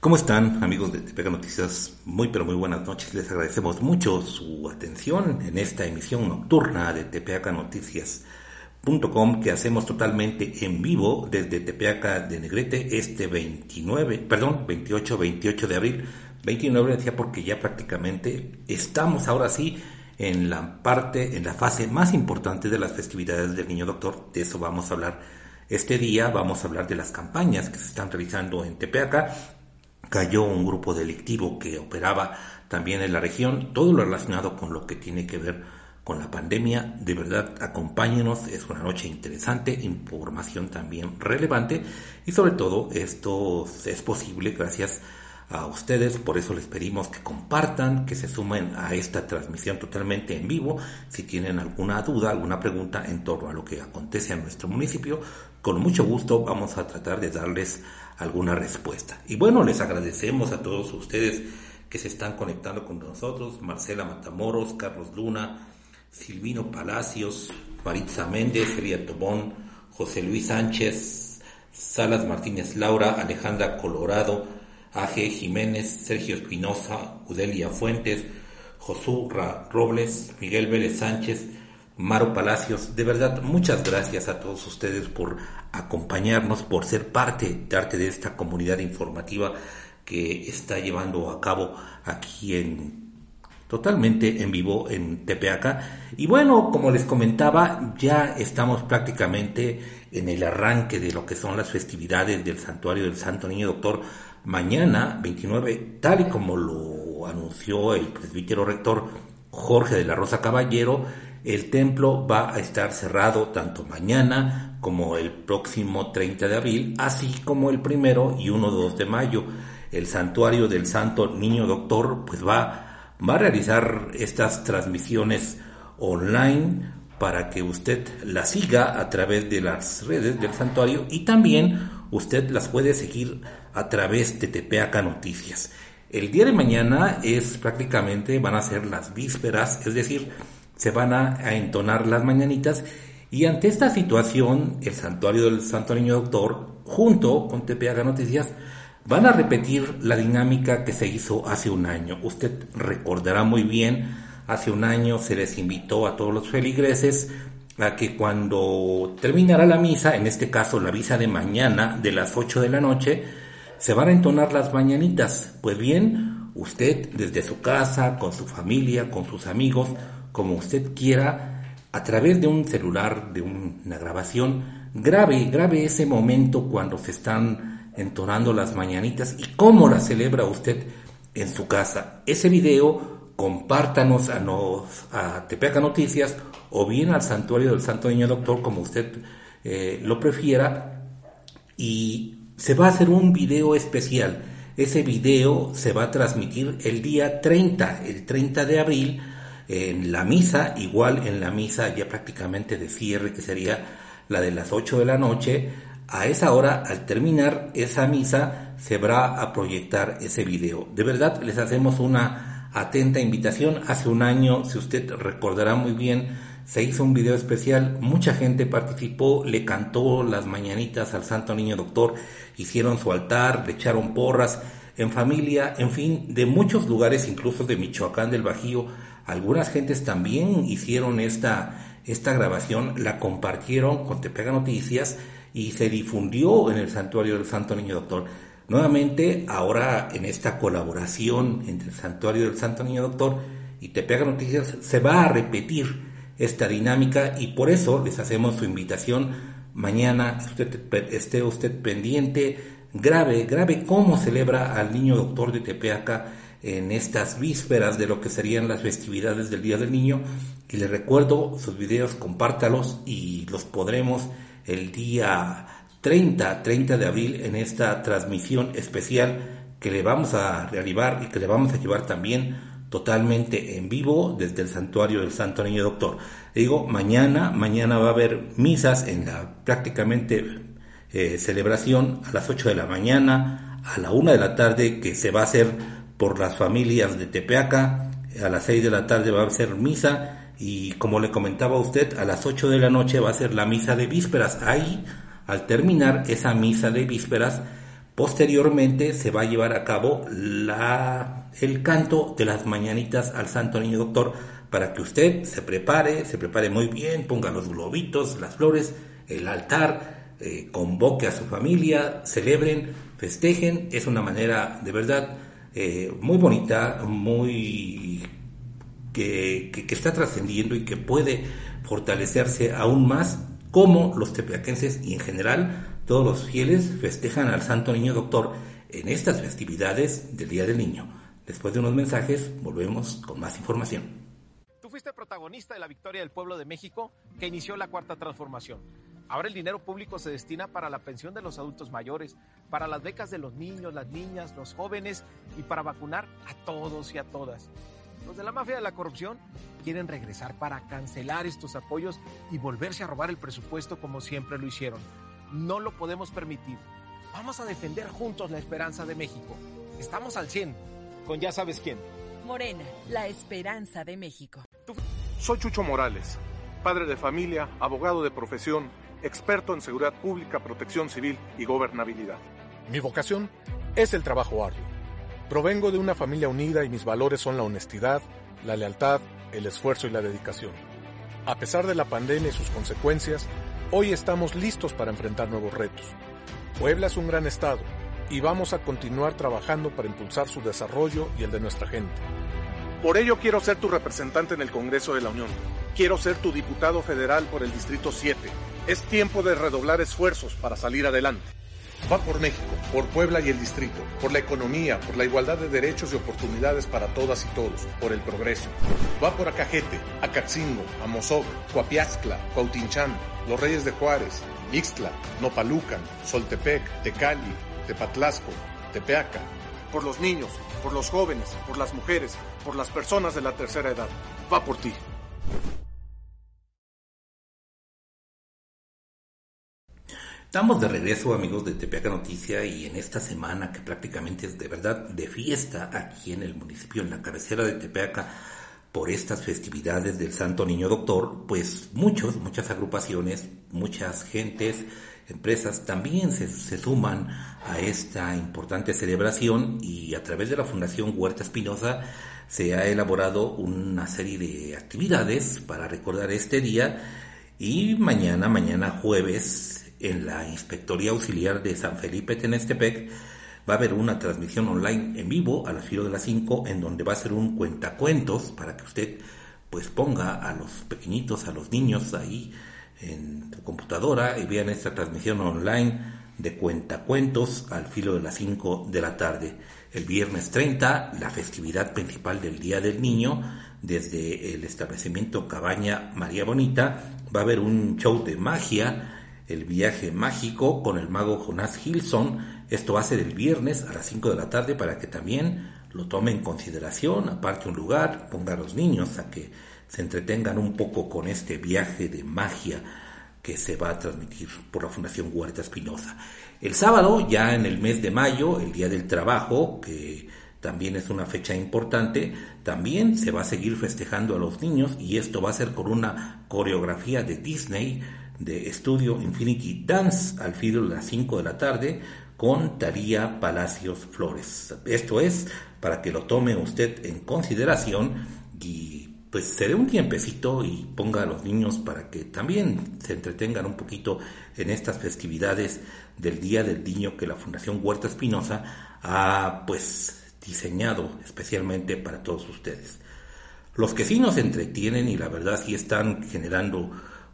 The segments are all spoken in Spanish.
¿Cómo están amigos de Tepega Noticias? Muy pero muy buenas noches. Les agradecemos mucho su atención en esta emisión nocturna de Tepeaca Noticias.com que hacemos totalmente en vivo desde Tepeaca de Negrete este 29, perdón, 28, 28 de abril. 29 decía porque ya prácticamente estamos ahora sí en la parte, en la fase más importante de las festividades del Niño Doctor. De eso vamos a hablar este día. Vamos a hablar de las campañas que se están realizando en Tepeaca cayó un grupo delictivo que operaba también en la región, todo lo relacionado con lo que tiene que ver con la pandemia. De verdad, acompáñenos, es una noche interesante, información también relevante y sobre todo esto es posible gracias a ustedes, por eso les pedimos que compartan, que se sumen a esta transmisión totalmente en vivo. Si tienen alguna duda, alguna pregunta en torno a lo que acontece en nuestro municipio, con mucho gusto vamos a tratar de darles alguna respuesta. Y bueno, les agradecemos a todos ustedes que se están conectando con nosotros, Marcela Matamoros, Carlos Luna, Silvino Palacios, Maritza Méndez, Elia Tobón, José Luis Sánchez, Salas Martínez Laura, Alejandra Colorado, A.G. Jiménez, Sergio Espinosa, Udelia Fuentes, Josura Robles, Miguel Vélez Sánchez, Maro Palacios, de verdad, muchas gracias a todos ustedes por acompañarnos, por ser parte, de esta comunidad informativa que está llevando a cabo aquí en totalmente en vivo en Tepeaca. Y bueno, como les comentaba, ya estamos prácticamente en el arranque de lo que son las festividades del Santuario del Santo Niño Doctor. Mañana, 29, tal y como lo anunció el presbítero rector Jorge de la Rosa Caballero, el templo va a estar cerrado tanto mañana como el próximo 30 de abril, así como el primero y 1-2 de mayo. El santuario del Santo Niño Doctor pues va, va a realizar estas transmisiones online para que usted las siga a través de las redes del santuario y también usted las puede seguir a través de Tepeaca Noticias. El día de mañana es prácticamente, van a ser las vísperas, es decir, se van a, entonar las mañanitas y ante esta situación el santuario del Santo Niño Doctor junto con Tepeaga Noticias van a repetir la dinámica que se hizo hace un año. Usted recordará muy bien, hace un año se les invitó a todos los feligreses a que cuando terminara la misa, en este caso la misa de mañana de las 8 de la noche, se van a entonar las mañanitas. Pues bien, usted desde su casa, con su familia, con sus amigos, como usted quiera, a través de un celular, de una grabación, grabe, grabe ese momento cuando se están entonando las mañanitas y cómo la celebra usted en su casa. Ese video compártanos a, nos, a Tepeaca Noticias o bien al Santuario del Santo Niño Doctor, como usted eh, lo prefiera, y se va a hacer un video especial. Ese video se va a transmitir el día 30, el 30 de abril, en la misa, igual en la misa ya prácticamente de cierre, que sería la de las 8 de la noche, a esa hora, al terminar esa misa, se va a proyectar ese video. De verdad, les hacemos una atenta invitación. Hace un año, si usted recordará muy bien, se hizo un video especial, mucha gente participó, le cantó las mañanitas al Santo Niño Doctor, hicieron su altar, le echaron porras, en familia, en fin, de muchos lugares, incluso de Michoacán del Bajío, algunas gentes también hicieron esta, esta grabación, la compartieron con Tepega Noticias y se difundió en el santuario del Santo Niño Doctor. Nuevamente, ahora en esta colaboración entre el santuario del Santo Niño Doctor y Tepega Noticias, se va a repetir esta dinámica y por eso les hacemos su invitación mañana, usted, esté usted pendiente, grave, grave cómo celebra al niño doctor de Tepeaca en estas vísperas de lo que serían las festividades del Día del Niño. Y le recuerdo sus videos, compártalos y los podremos el día 30, 30 de abril en esta transmisión especial que le vamos a realizar y que le vamos a llevar también totalmente en vivo desde el santuario del Santo Niño Doctor. Le digo, mañana, mañana va a haber misas en la prácticamente eh, celebración a las 8 de la mañana, a la 1 de la tarde, que se va a hacer por las familias de Tepeaca, a las 6 de la tarde va a ser misa y como le comentaba a usted, a las 8 de la noche va a ser la misa de vísperas. Ahí, al terminar esa misa de vísperas, Posteriormente se va a llevar a cabo la, el canto de las mañanitas al Santo Niño Doctor para que usted se prepare, se prepare muy bien, ponga los globitos, las flores, el altar, eh, convoque a su familia, celebren, festejen. Es una manera de verdad eh, muy bonita, muy que, que, que está trascendiendo y que puede fortalecerse aún más como los tepeaquenses y en general todos los fieles festejan al Santo Niño Doctor en estas festividades del Día del Niño. Después de unos mensajes, volvemos con más información. Tú fuiste protagonista de la victoria del pueblo de México que inició la cuarta transformación. Ahora el dinero público se destina para la pensión de los adultos mayores, para las becas de los niños, las niñas, los jóvenes y para vacunar a todos y a todas. Los de la mafia de la corrupción quieren regresar para cancelar estos apoyos y volverse a robar el presupuesto como siempre lo hicieron. No lo podemos permitir. Vamos a defender juntos la esperanza de México. Estamos al 100, con ya sabes quién. Morena, la esperanza de México. Soy Chucho Morales, padre de familia, abogado de profesión, experto en seguridad pública, protección civil y gobernabilidad. Mi vocación es el trabajo arduo. Provengo de una familia unida y mis valores son la honestidad, la lealtad, el esfuerzo y la dedicación. A pesar de la pandemia y sus consecuencias, Hoy estamos listos para enfrentar nuevos retos. Puebla es un gran estado y vamos a continuar trabajando para impulsar su desarrollo y el de nuestra gente. Por ello quiero ser tu representante en el Congreso de la Unión. Quiero ser tu diputado federal por el Distrito 7. Es tiempo de redoblar esfuerzos para salir adelante. Va por México, por Puebla y el distrito, por la economía, por la igualdad de derechos y oportunidades para todas y todos, por el progreso. Va por Acajete, Acatzingo, Amozoc, Coapiazcla, Cuautinchán, Los Reyes de Juárez, Ixtla, Nopalucan, Soltepec, Tecali, Tepatlasco, Tepeaca. Por los niños, por los jóvenes, por las mujeres, por las personas de la tercera edad. Va por ti. Estamos de regreso amigos de Tepeaca Noticia y en esta semana que prácticamente es de verdad de fiesta aquí en el municipio, en la cabecera de Tepeaca, por estas festividades del Santo Niño Doctor, pues muchos, muchas agrupaciones, muchas gentes, empresas también se, se suman a esta importante celebración y a través de la Fundación Huerta Espinosa se ha elaborado una serie de actividades para recordar este día y mañana, mañana jueves, en la Inspectoría Auxiliar de San Felipe Tenestepec va a haber una transmisión online en vivo a las filo de las 5 en donde va a ser un cuentacuentos para que usted pues ponga a los pequeñitos, a los niños ahí en su computadora y vean esta transmisión online de cuentacuentos al filo de las 5 de la tarde. El viernes 30, la festividad principal del Día del Niño, desde el establecimiento Cabaña María Bonita, va a haber un show de magia el viaje mágico con el mago Jonás Hilson. Esto va a ser el viernes a las 5 de la tarde para que también lo tome en consideración, aparte un lugar, ponga a los niños a que se entretengan un poco con este viaje de magia que se va a transmitir por la Fundación Huerta Espinosa. El sábado, ya en el mes de mayo, el Día del Trabajo, que también es una fecha importante, también se va a seguir festejando a los niños y esto va a ser con una coreografía de Disney de estudio Infinity Dance al filo de las 5 de la tarde con Taría Palacios Flores. Esto es para que lo tome usted en consideración y pues se dé un tiempecito y ponga a los niños para que también se entretengan un poquito en estas festividades del Día del Niño que la Fundación Huerta Espinosa ha pues diseñado especialmente para todos ustedes. Los que sí nos entretienen y la verdad sí están generando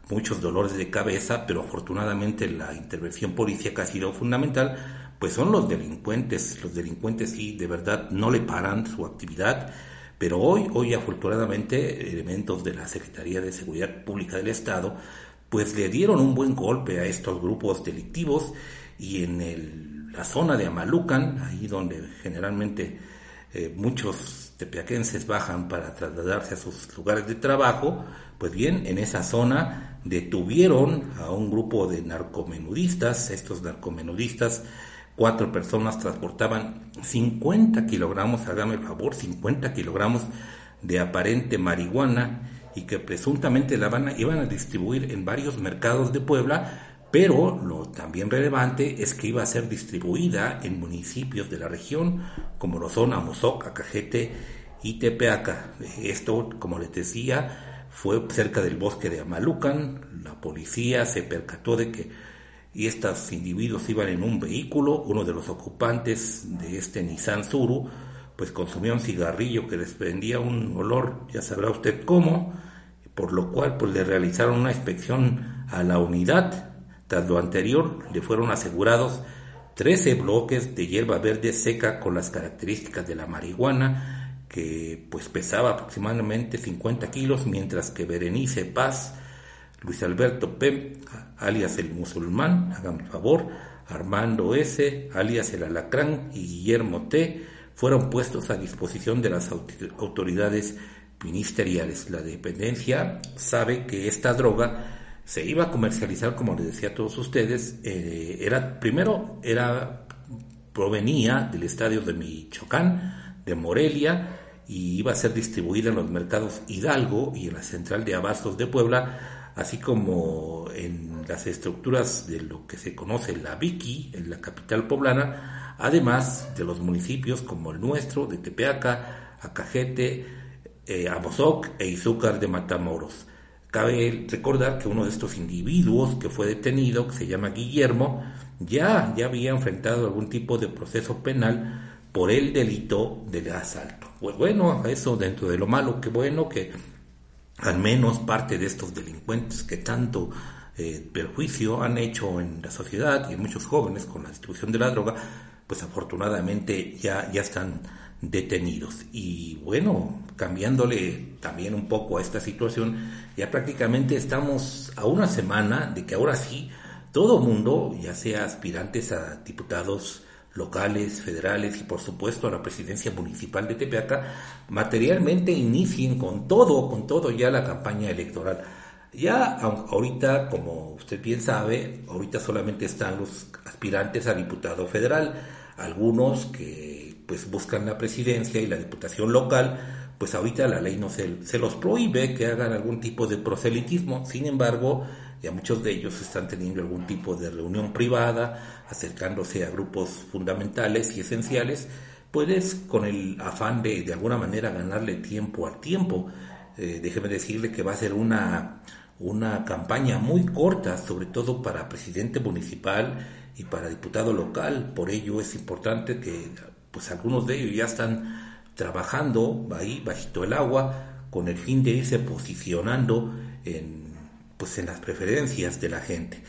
muchos dolores de cabeza, pero afortunadamente la intervención policíaca ha sido fundamental, pues son los delincuentes. Los delincuentes sí, de verdad, no le paran su actividad, pero hoy, hoy afortunadamente, elementos de la Secretaría de Seguridad Pública del Estado, pues le dieron un buen golpe a estos grupos delictivos y en el, la zona de Amalucan, ahí donde generalmente eh, muchos tepeaquenses bajan para trasladarse a sus lugares de trabajo, pues bien, en esa zona detuvieron a un grupo de narcomenudistas, estos narcomenudistas cuatro personas transportaban 50 kilogramos, hágame el favor, 50 kilogramos de aparente marihuana y que presuntamente la van a, iban a distribuir en varios mercados de Puebla, pero lo también relevante es que iba a ser distribuida en municipios de la región, como lo son Amozoc, Acajete y Tepeaca. Esto, como les decía, fue cerca del bosque de Amalucan. La policía se percató de que estos individuos iban en un vehículo, uno de los ocupantes de este Nissan Suru, pues consumía un cigarrillo que desprendía un olor, ya sabrá usted cómo, por lo cual pues le realizaron una inspección a la unidad. Tras lo anterior, le fueron asegurados 13 bloques de hierba verde seca con las características de la marihuana, que pues pesaba aproximadamente 50 kilos, mientras que Berenice Paz Luis Alberto P., alias el musulmán, hagan favor, Armando S., alias el alacrán, y Guillermo T., fueron puestos a disposición de las autoridades ministeriales. La dependencia sabe que esta droga se iba a comercializar, como les decía a todos ustedes, eh, era primero era provenía del estadio de Michoacán, de Morelia, y iba a ser distribuida en los mercados Hidalgo y en la central de abastos de Puebla así como en las estructuras de lo que se conoce la Vicky, en la capital poblana, además de los municipios como el nuestro, de Tepeaca, Acajete, eh, Amozoc e Izúcar de Matamoros. Cabe recordar que uno de estos individuos que fue detenido, que se llama Guillermo, ya, ya había enfrentado algún tipo de proceso penal por el delito del asalto. Pues bueno, eso dentro de lo malo, que bueno que al menos parte de estos delincuentes que tanto eh, perjuicio han hecho en la sociedad y en muchos jóvenes con la distribución de la droga, pues afortunadamente ya, ya están detenidos. Y bueno, cambiándole también un poco a esta situación, ya prácticamente estamos a una semana de que ahora sí todo mundo, ya sea aspirantes a diputados, locales, federales y por supuesto a la presidencia municipal de Tepeaca, materialmente inicien con todo, con todo ya la campaña electoral. Ya ahorita, como usted bien sabe, ahorita solamente están los aspirantes a diputado federal, algunos que pues buscan la presidencia y la diputación local, pues ahorita la ley no se, los prohíbe que hagan algún tipo de proselitismo, sin embargo, ya muchos de ellos están teniendo algún tipo de reunión privada, acercándose a grupos fundamentales y esenciales, pues con el afán de de alguna manera ganarle tiempo al tiempo. Eh, déjeme decirle que va a ser una, una campaña muy corta, sobre todo para presidente municipal y para diputado local. Por ello es importante que pues algunos de ellos ya están trabajando ahí bajito el agua con el fin de irse posicionando en pues en las preferencias de la gente.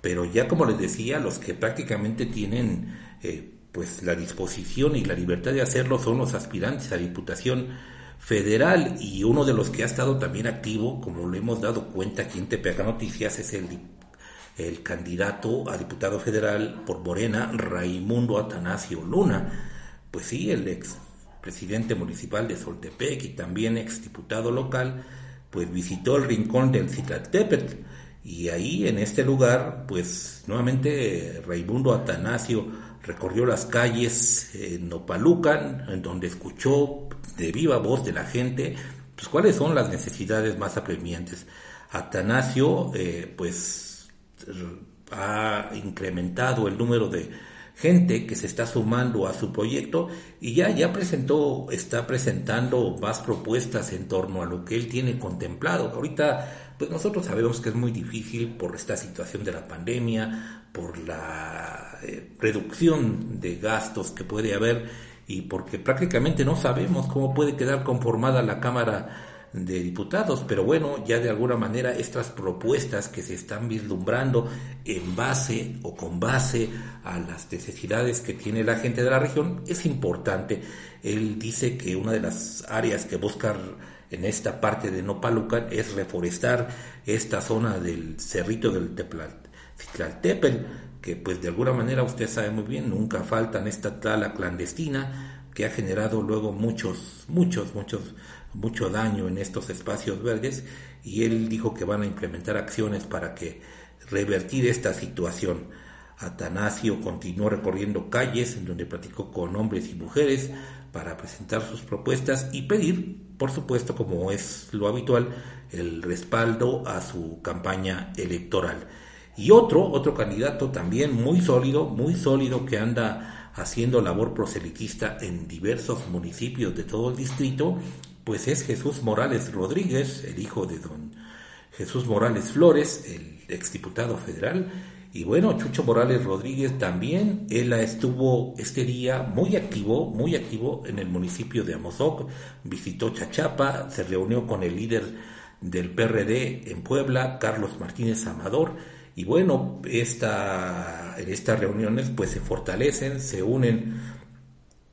Pero ya como les decía, los que prácticamente tienen eh, pues la disposición y la libertad de hacerlo son los aspirantes a Diputación Federal y uno de los que ha estado también activo, como lo hemos dado cuenta aquí en Tepeaca Noticias, es el, el candidato a diputado federal por Morena, Raimundo Atanasio Luna. Pues sí, el ex presidente municipal de Soltepec y también ex diputado local, pues visitó el rincón del Cicatépetl y ahí en este lugar pues nuevamente Raimundo Atanasio recorrió las calles en Opalucan en donde escuchó de viva voz de la gente pues cuáles son las necesidades más apremiantes. Atanasio eh, pues ha incrementado el número de gente que se está sumando a su proyecto y ya, ya presentó, está presentando más propuestas en torno a lo que él tiene contemplado. Ahorita, pues nosotros sabemos que es muy difícil por esta situación de la pandemia, por la eh, reducción de gastos que puede haber y porque prácticamente no sabemos cómo puede quedar conformada la Cámara de diputados, pero bueno, ya de alguna manera estas propuestas que se están vislumbrando en base o con base a las necesidades que tiene la gente de la región es importante. Él dice que una de las áreas que busca en esta parte de Nopalucan es reforestar esta zona del cerrito del Teplaltepel, que pues de alguna manera usted sabe muy bien, nunca faltan esta tala clandestina que ha generado luego muchos, muchos, muchos mucho daño en estos espacios verdes y él dijo que van a implementar acciones para que revertir esta situación. Atanasio continuó recorriendo calles en donde platicó con hombres y mujeres para presentar sus propuestas y pedir, por supuesto, como es lo habitual, el respaldo a su campaña electoral. Y otro, otro candidato también muy sólido, muy sólido que anda haciendo labor proselitista en diversos municipios de todo el distrito, pues es Jesús Morales Rodríguez, el hijo de don Jesús Morales Flores, el exdiputado federal. Y bueno, Chucho Morales Rodríguez también, él estuvo este día muy activo, muy activo en el municipio de Amozoc, visitó Chachapa, se reunió con el líder del PRD en Puebla, Carlos Martínez Amador, y bueno, esta, en estas reuniones pues se fortalecen, se unen,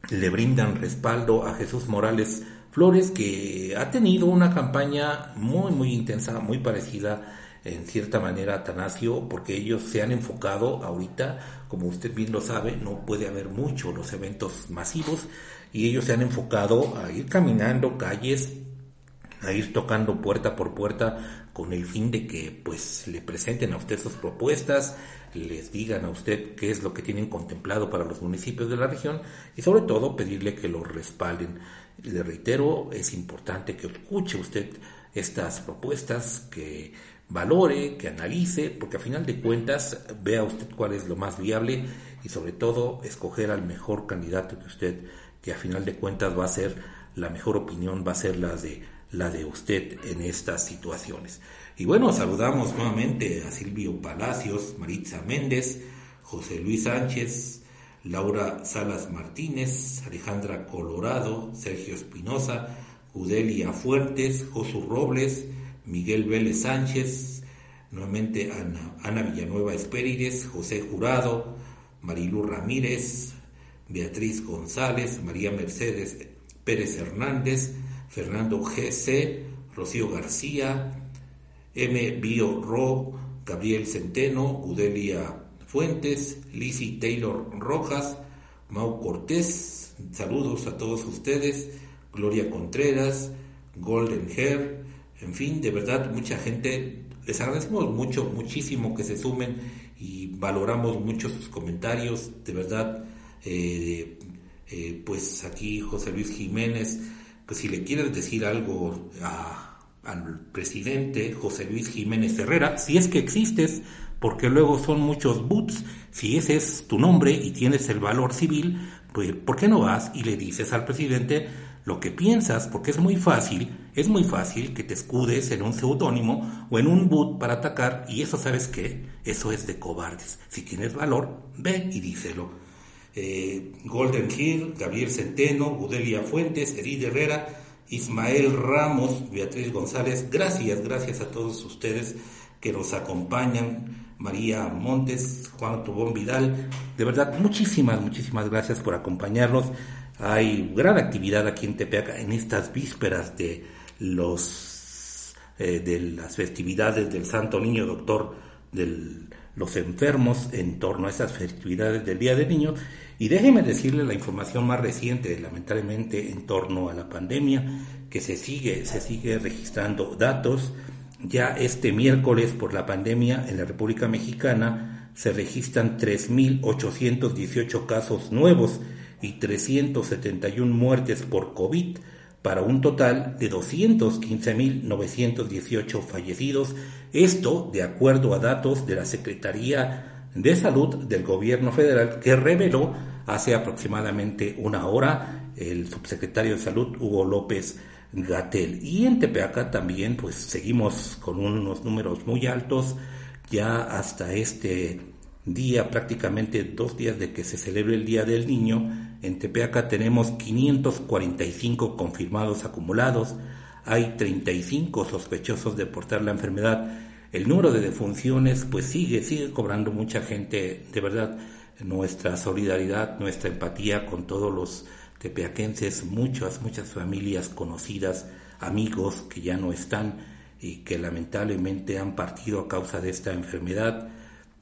le brindan respaldo a Jesús Morales Flores, que ha tenido una campaña muy, muy intensa, muy parecida en cierta manera a Tanasio, porque ellos se han enfocado ahorita, como usted bien lo sabe, no puede haber mucho los eventos masivos, y ellos se han enfocado a ir caminando calles, a ir tocando puerta por puerta con el fin de que pues le presenten a usted sus propuestas, les digan a usted qué es lo que tienen contemplado para los municipios de la región y sobre todo pedirle que lo respalden. Le reitero, es importante que escuche usted estas propuestas, que valore, que analice, porque a final de cuentas vea usted cuál es lo más viable y sobre todo escoger al mejor candidato que usted, que a final de cuentas va a ser la mejor opinión, va a ser la de la de usted en estas situaciones. Y bueno, saludamos nuevamente a Silvio Palacios, Maritza Méndez, José Luis Sánchez, Laura Salas Martínez, Alejandra Colorado, Sergio Espinosa, Judelia Fuertes, Josu Robles, Miguel Vélez Sánchez, nuevamente Ana, Ana Villanueva Espérides, José Jurado, Marilú Ramírez, Beatriz González, María Mercedes Pérez Hernández, Fernando G.C., Rocío García, M. Bio Ro, Gabriel Centeno, Udelia Fuentes, Lizzie Taylor Rojas, Mau Cortés, saludos a todos ustedes, Gloria Contreras, Golden Hair, en fin, de verdad mucha gente, les agradecemos mucho, muchísimo que se sumen y valoramos mucho sus comentarios, de verdad, eh, eh, pues aquí José Luis Jiménez, pues si le quieres decir algo al presidente José Luis Jiménez Herrera, si es que existes, porque luego son muchos boots. Si ese es tu nombre y tienes el valor civil, pues ¿por qué no vas y le dices al presidente lo que piensas? Porque es muy fácil, es muy fácil que te escudes en un seudónimo o en un boot para atacar y eso sabes qué, eso es de cobardes. Si tienes valor, ve y díselo. Eh, Golden Hill, Gabriel Centeno, Gudelia Fuentes, Edith Herrera, Ismael Ramos, Beatriz González, gracias, gracias a todos ustedes que nos acompañan María Montes, Juan Tubón Vidal. De verdad, muchísimas, muchísimas gracias por acompañarnos. Hay gran actividad aquí en Tepeaca en estas vísperas de los eh, de las festividades del Santo Niño Doctor de los enfermos en torno a esas festividades del Día del Niño. Y déjeme decirle la información más reciente, lamentablemente, en torno a la pandemia, que se sigue, se sigue registrando datos. Ya este miércoles por la pandemia en la República Mexicana se registran 3.818 casos nuevos y 371 muertes por COVID para un total de 215.918 fallecidos, esto de acuerdo a datos de la Secretaría de Salud del Gobierno Federal que reveló hace aproximadamente una hora el subsecretario de Salud Hugo López Gatel. Y en Tepeaca también pues seguimos con unos números muy altos, ya hasta este día, prácticamente dos días de que se celebre el Día del Niño, en Tepeaca tenemos 545 confirmados acumulados, hay 35 sospechosos de portar la enfermedad. El número de defunciones pues sigue, sigue cobrando mucha gente, de verdad, nuestra solidaridad, nuestra empatía con todos los tepeaquenses, muchas, muchas familias conocidas, amigos que ya no están y que lamentablemente han partido a causa de esta enfermedad.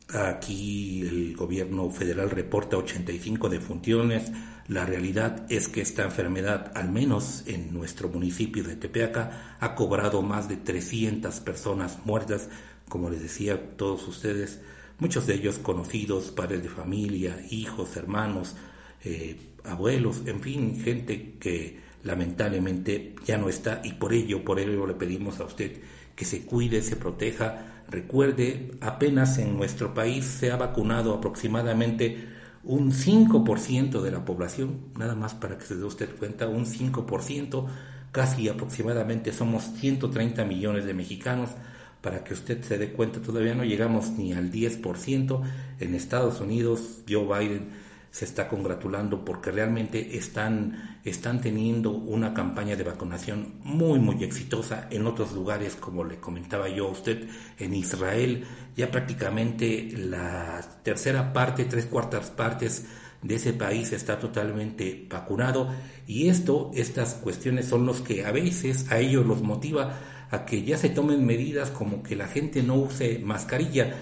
Aquí el gobierno federal reporta 85 defunciones. La realidad es que esta enfermedad, al menos en nuestro municipio de Tepeaca, ha cobrado más de 300 personas muertas, como les decía a todos ustedes, muchos de ellos conocidos, padres de familia, hijos, hermanos, eh, abuelos, en fin, gente que lamentablemente ya no está y por ello, por ello le pedimos a usted que se cuide, se proteja. Recuerde, apenas en nuestro país se ha vacunado aproximadamente un 5% de la población, nada más para que se dé usted cuenta, un 5%, casi aproximadamente somos 130 millones de mexicanos, para que usted se dé cuenta, todavía no llegamos ni al 10%. En Estados Unidos, Joe Biden se está congratulando porque realmente están, están teniendo una campaña de vacunación muy, muy exitosa en otros lugares, como le comentaba yo a usted, en Israel, ya prácticamente la tercera parte, tres cuartas partes de ese país está totalmente vacunado. Y esto, estas cuestiones son los que a veces a ellos los motiva a que ya se tomen medidas como que la gente no use mascarilla.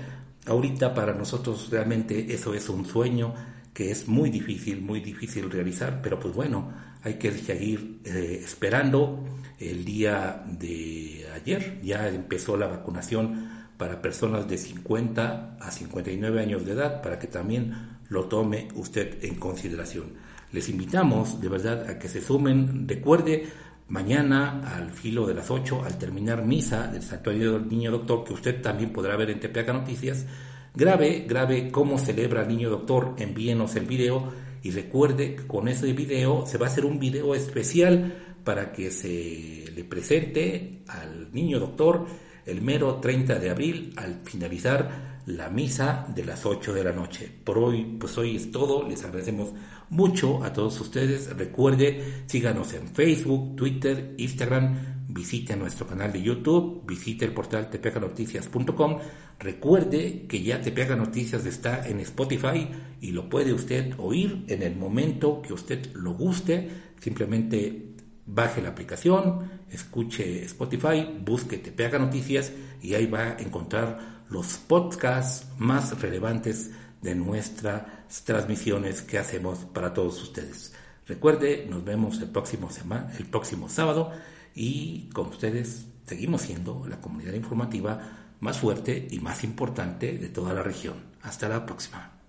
Ahorita para nosotros realmente eso es un sueño, que es muy difícil, muy difícil realizar, pero pues bueno, hay que seguir eh, esperando. El día de ayer ya empezó la vacunación para personas de 50 a 59 años de edad, para que también lo tome usted en consideración. Les invitamos de verdad a que se sumen, recuerde, mañana al filo de las 8, al terminar misa del Santuario del Niño Doctor, que usted también podrá ver en Tepeaca Noticias, Grabe, grabe cómo celebra el niño doctor, envíenos el video y recuerde que con ese video se va a hacer un video especial para que se le presente al niño doctor el mero 30 de abril al finalizar la misa de las 8 de la noche. Por hoy, pues hoy es todo. Les agradecemos mucho a todos ustedes. Recuerde, síganos en Facebook, Twitter, Instagram visite nuestro canal de YouTube, visite el portal tepeacanoticias.com. Recuerde que ya Tepeaca Noticias está en Spotify y lo puede usted oír en el momento que usted lo guste. Simplemente baje la aplicación, escuche Spotify, busque Tepeaca Noticias y ahí va a encontrar los podcasts más relevantes de nuestras transmisiones que hacemos para todos ustedes. Recuerde, nos vemos el próximo, semana, el próximo sábado y con ustedes seguimos siendo la comunidad informativa más fuerte y más importante de toda la región. Hasta la próxima.